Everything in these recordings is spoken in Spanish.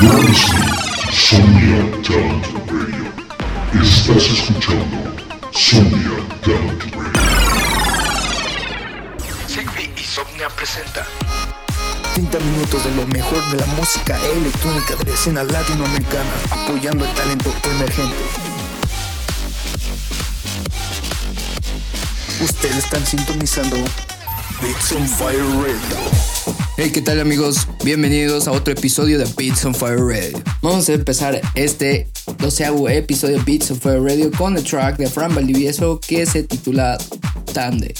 You're listening to Sonia Talent Radio. Estás escuchando Sonia Talent Radio. Sigby y Somnia presenta 30 minutos de lo mejor de la música electrónica de la escena latinoamericana, apoyando el talento emergente. Ustedes están sintonizando Beats on Fire Radio. Hey, ¿qué tal amigos? Bienvenidos a otro episodio de Beats on Fire Radio. Vamos a empezar este doceavo episodio de Beats on Fire Radio con el track de Fran Valdivieso que se titula Tande.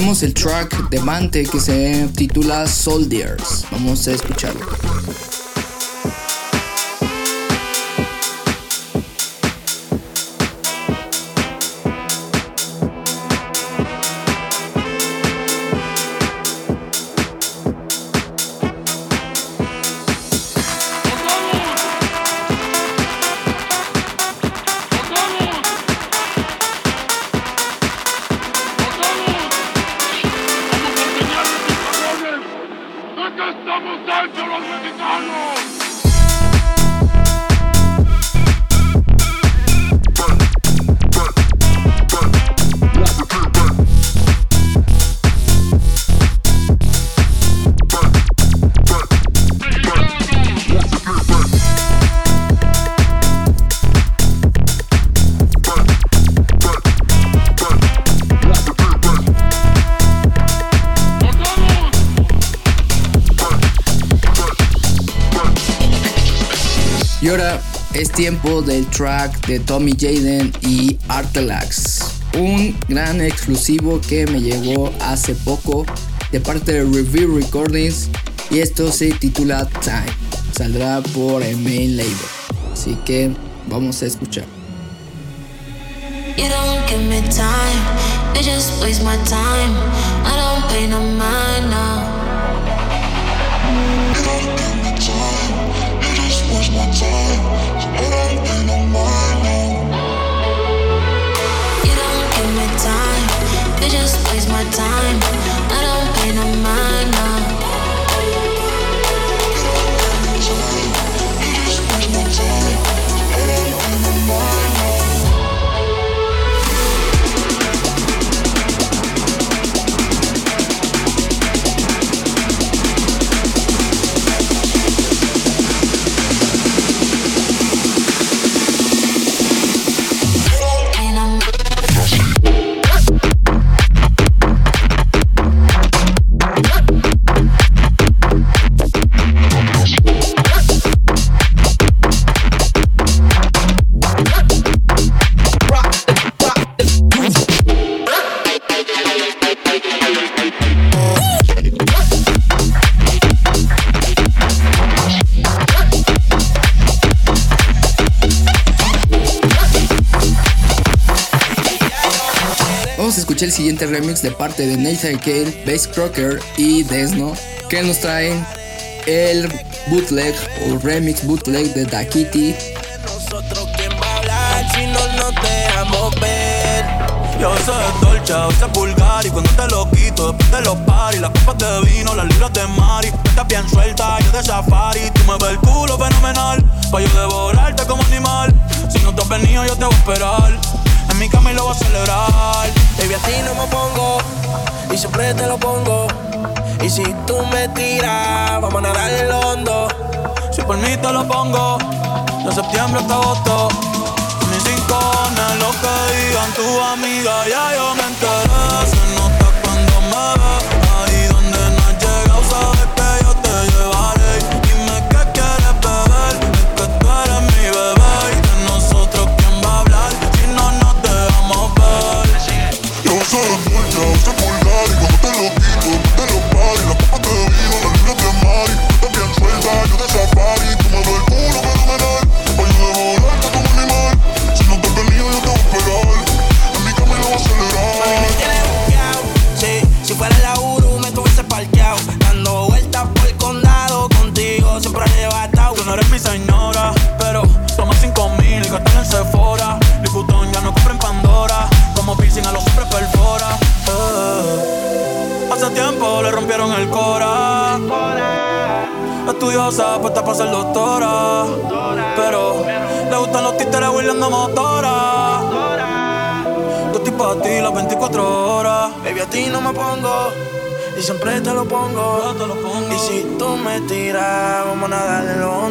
Tenemos el track de Mante que se titula Soldiers. Vamos a escucharlo. Tiempo del track de Tommy Jaden y Artelax. Un gran exclusivo que me llegó hace poco de parte de Review Recordings y esto se titula Time. Saldrá por el main label. Así que vamos a escuchar. Time. I don't pay no mind siguiente remix de parte de Nathan Cale, Bass Crocker y Desno, que nos traen el bootleg o remix bootleg de Da Kitty. Nosotros quién va a hablar si no nos dejamos ver. Yo sé dolce, a veces vulgar y cuando te lo quito después de los paris, las copas de vino, las libras de mari, estás bien suelta, yo de safari, tú me ves el culo fenomenal, pa' yo devorarte como animal, si no te has venido yo te voy a esperar, mi cama y lo voy a celebrar, baby a no me pongo, y siempre te lo pongo, y si tú me tiras, vamos a nadar el hondo, si por mí te lo pongo, de septiembre hasta agosto. Mis rincones, lo que digan tu amiga, ya yo me enteré. Se nota cuando me ves,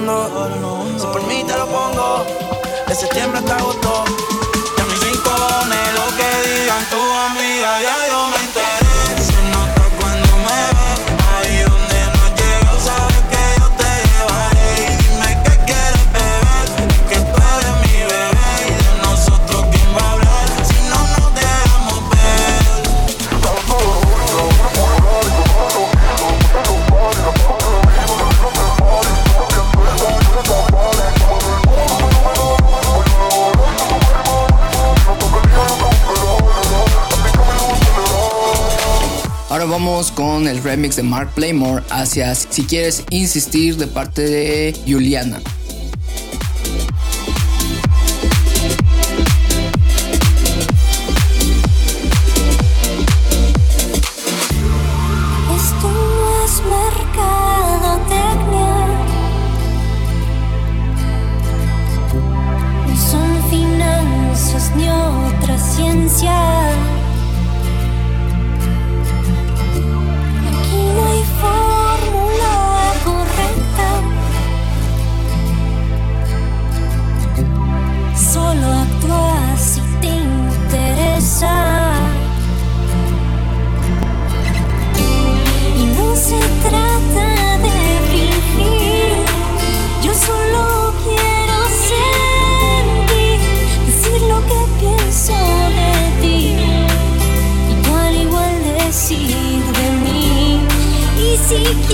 Si por mí te lo pongo. De septiembre hasta agosto. Ya mis rincones, lo que digan tu amiga, ya yo con el remix de Mark Playmore hacia Si quieres insistir de parte de Juliana.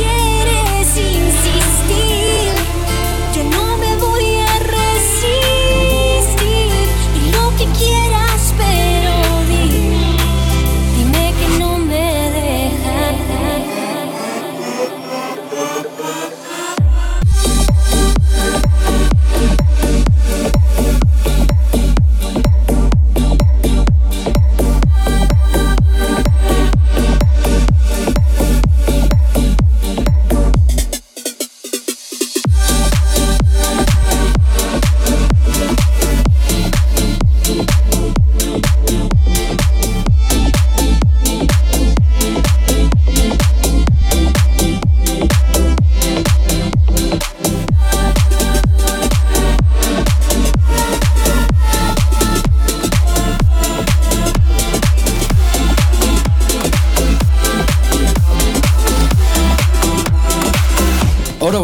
Si quieres insistir,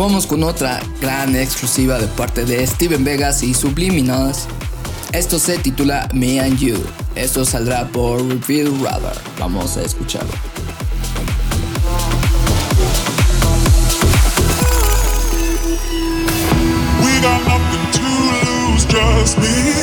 vamos con otra gran exclusiva de parte de Steven Vegas y Subliminals. Esto se titula Me and You. Esto saldrá por Reveal Radar. Vamos a escucharlo. We got nothing to lose, just me.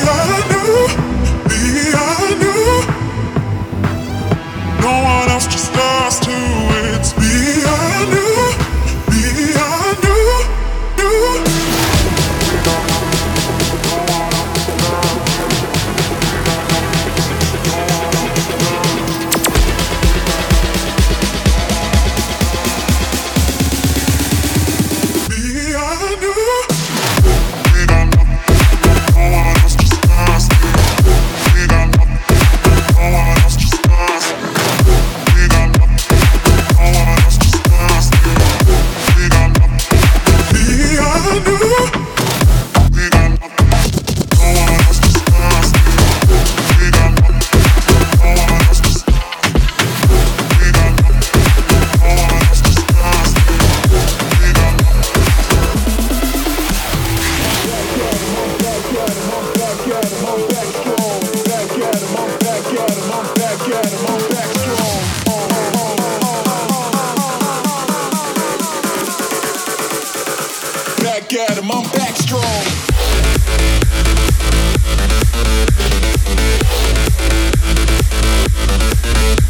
Back at him, I'm back strong.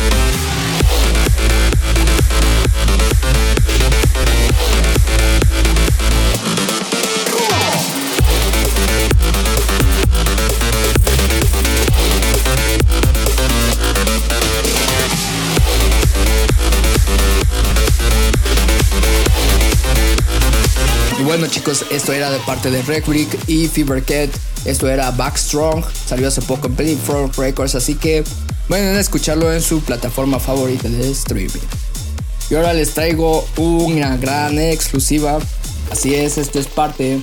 Y esto era de parte de Recbrick y Fevercat. Esto era Backstrong. Salió hace poco en Penny Front Records. Así que a escucharlo en su plataforma favorita de streaming. Y ahora les traigo una gran exclusiva. Así es, esto es parte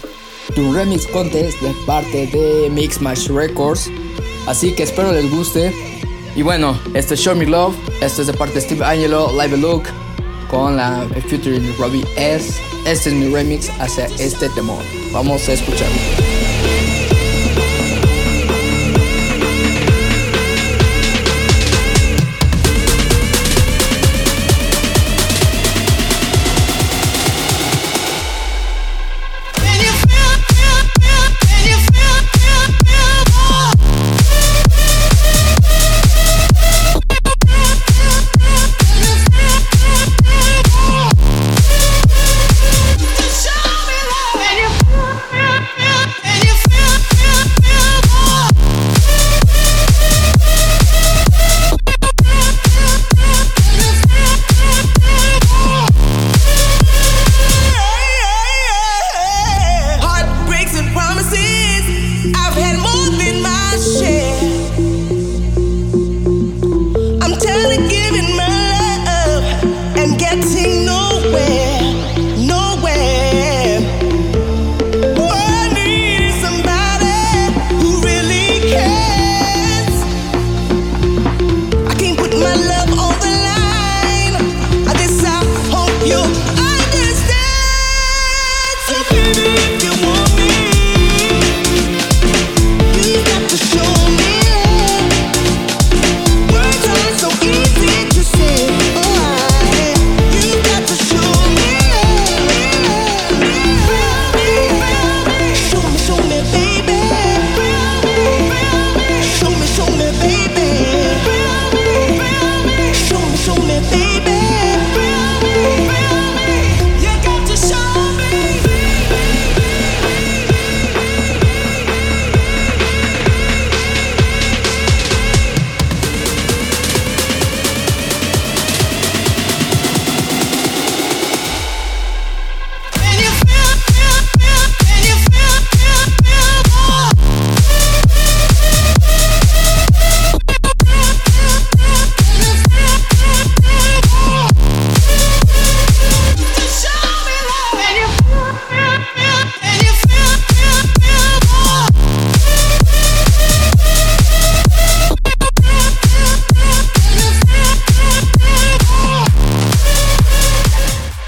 de un remix contest de parte de Mix Match Records. Así que espero les guste. Y bueno, este es Show Me Love. Esto es de parte de Steve Angelo, Live Look con la featuring Robbie S. Este es mi remix hacia este temor. Vamos a escucharlo.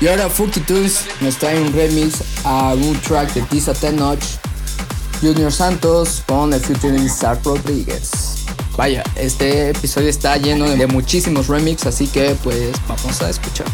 Y ahora Funky Tunes nos trae un remix a un track de Tisa Tenoch, Junior Santos con el featuring Sar Rodríguez. Vaya, este episodio está lleno de muchísimos remix, así que pues vamos a escuchar.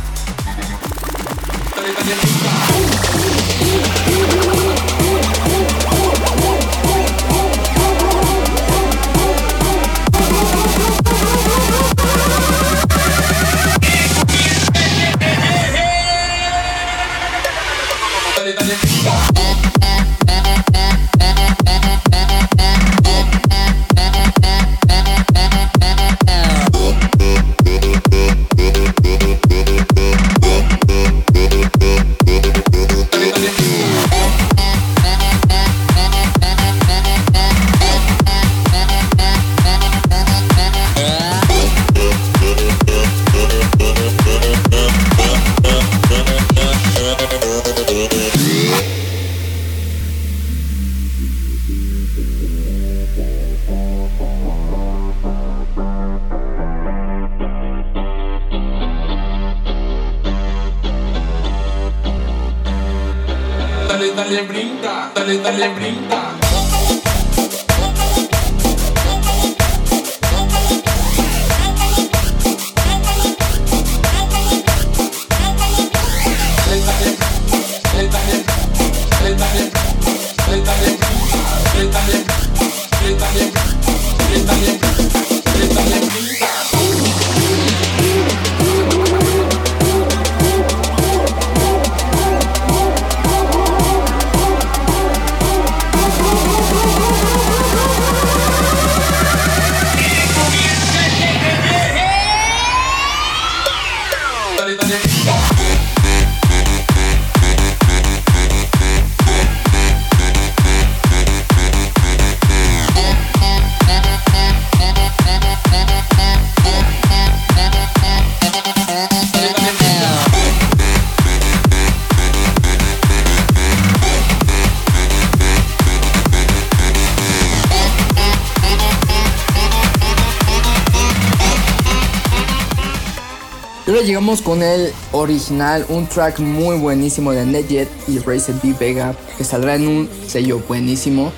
Con el original, un track muy buenísimo de Nedjet y Razer B Vega, que saldrá en un sello buenísimo.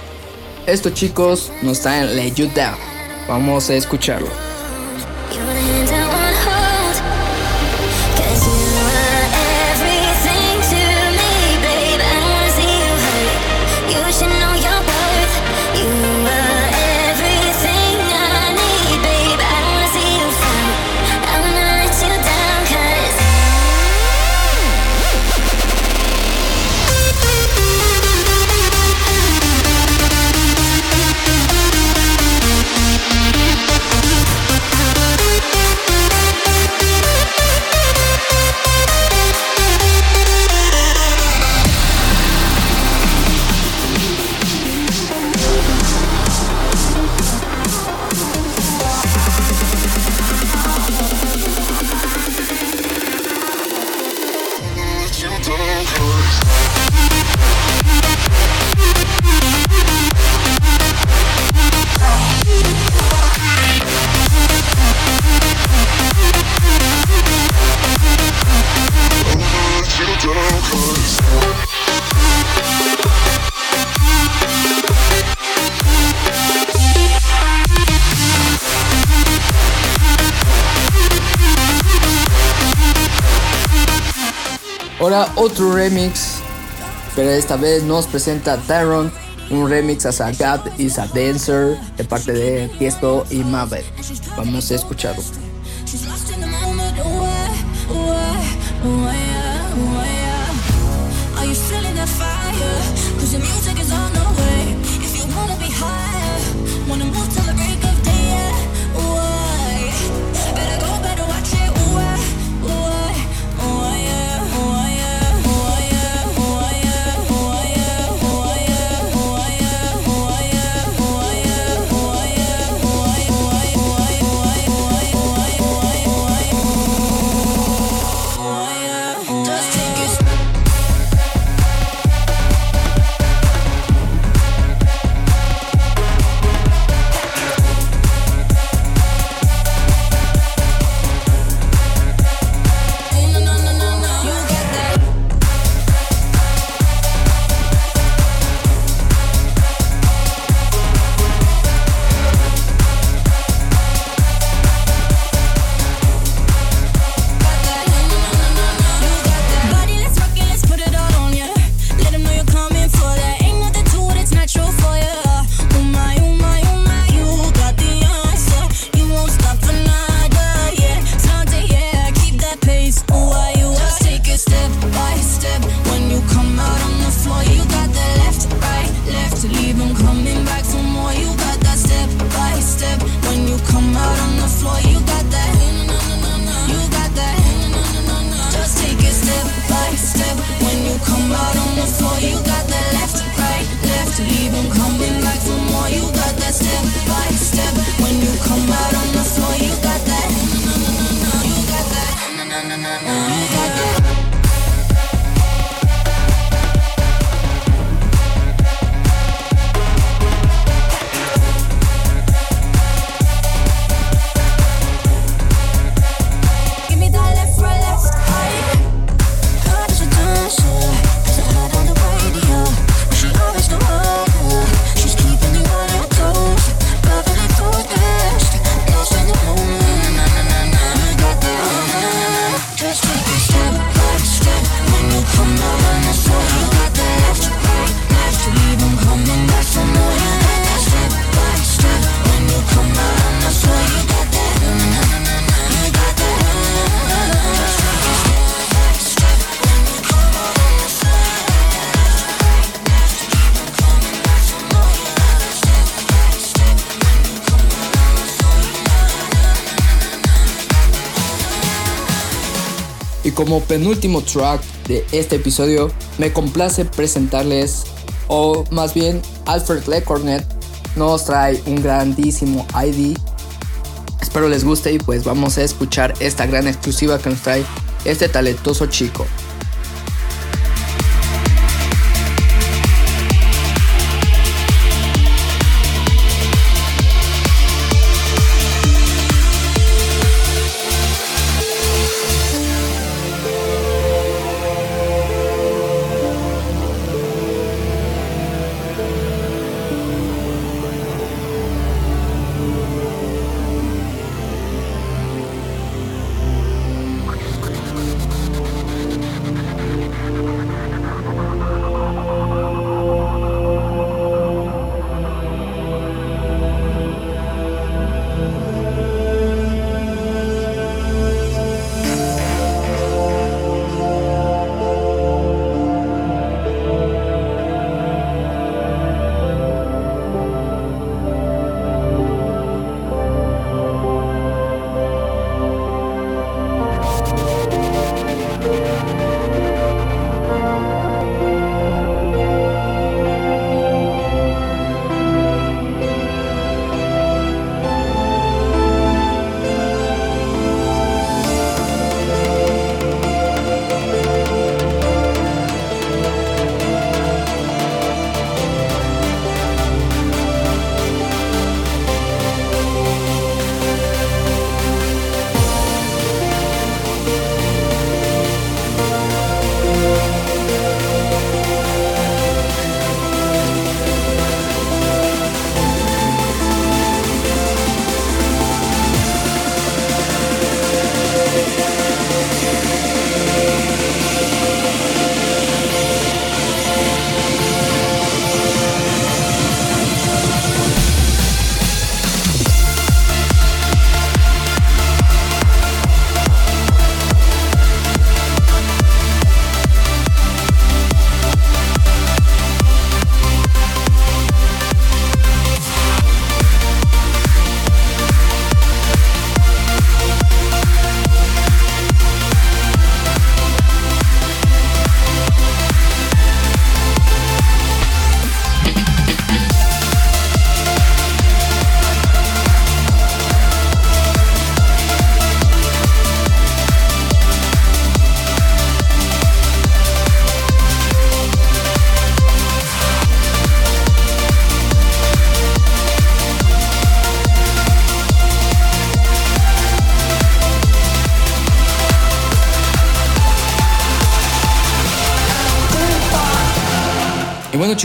Estos chicos nos traen Let You Down. Vamos a escucharlo. otro remix, pero esta vez nos presenta Tyron, un remix a Sagat is a Dancer de parte de Tiesto y Mabel. Vamos a escucharlo. como penúltimo track de este episodio, me complace presentarles, o más bien Alfred Lecornet nos trae un grandísimo ID. Espero les guste y pues vamos a escuchar esta gran exclusiva que nos trae este talentoso chico.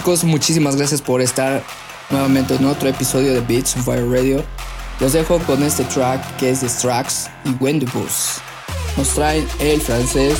Chicos, muchísimas gracias por estar nuevamente en otro episodio de Beats on Fire Radio. Los dejo con este track que es de Strax y Wendy Bus. Nos traen el francés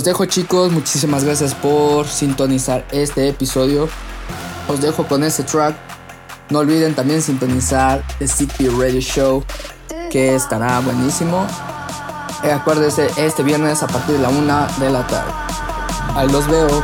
Los dejo chicos, muchísimas gracias por sintonizar este episodio. Os dejo con este track. No olviden también sintonizar el City Radio Show, que estará buenísimo. Eh, acuérdense, este viernes a partir de la una de la tarde. Ahí los veo.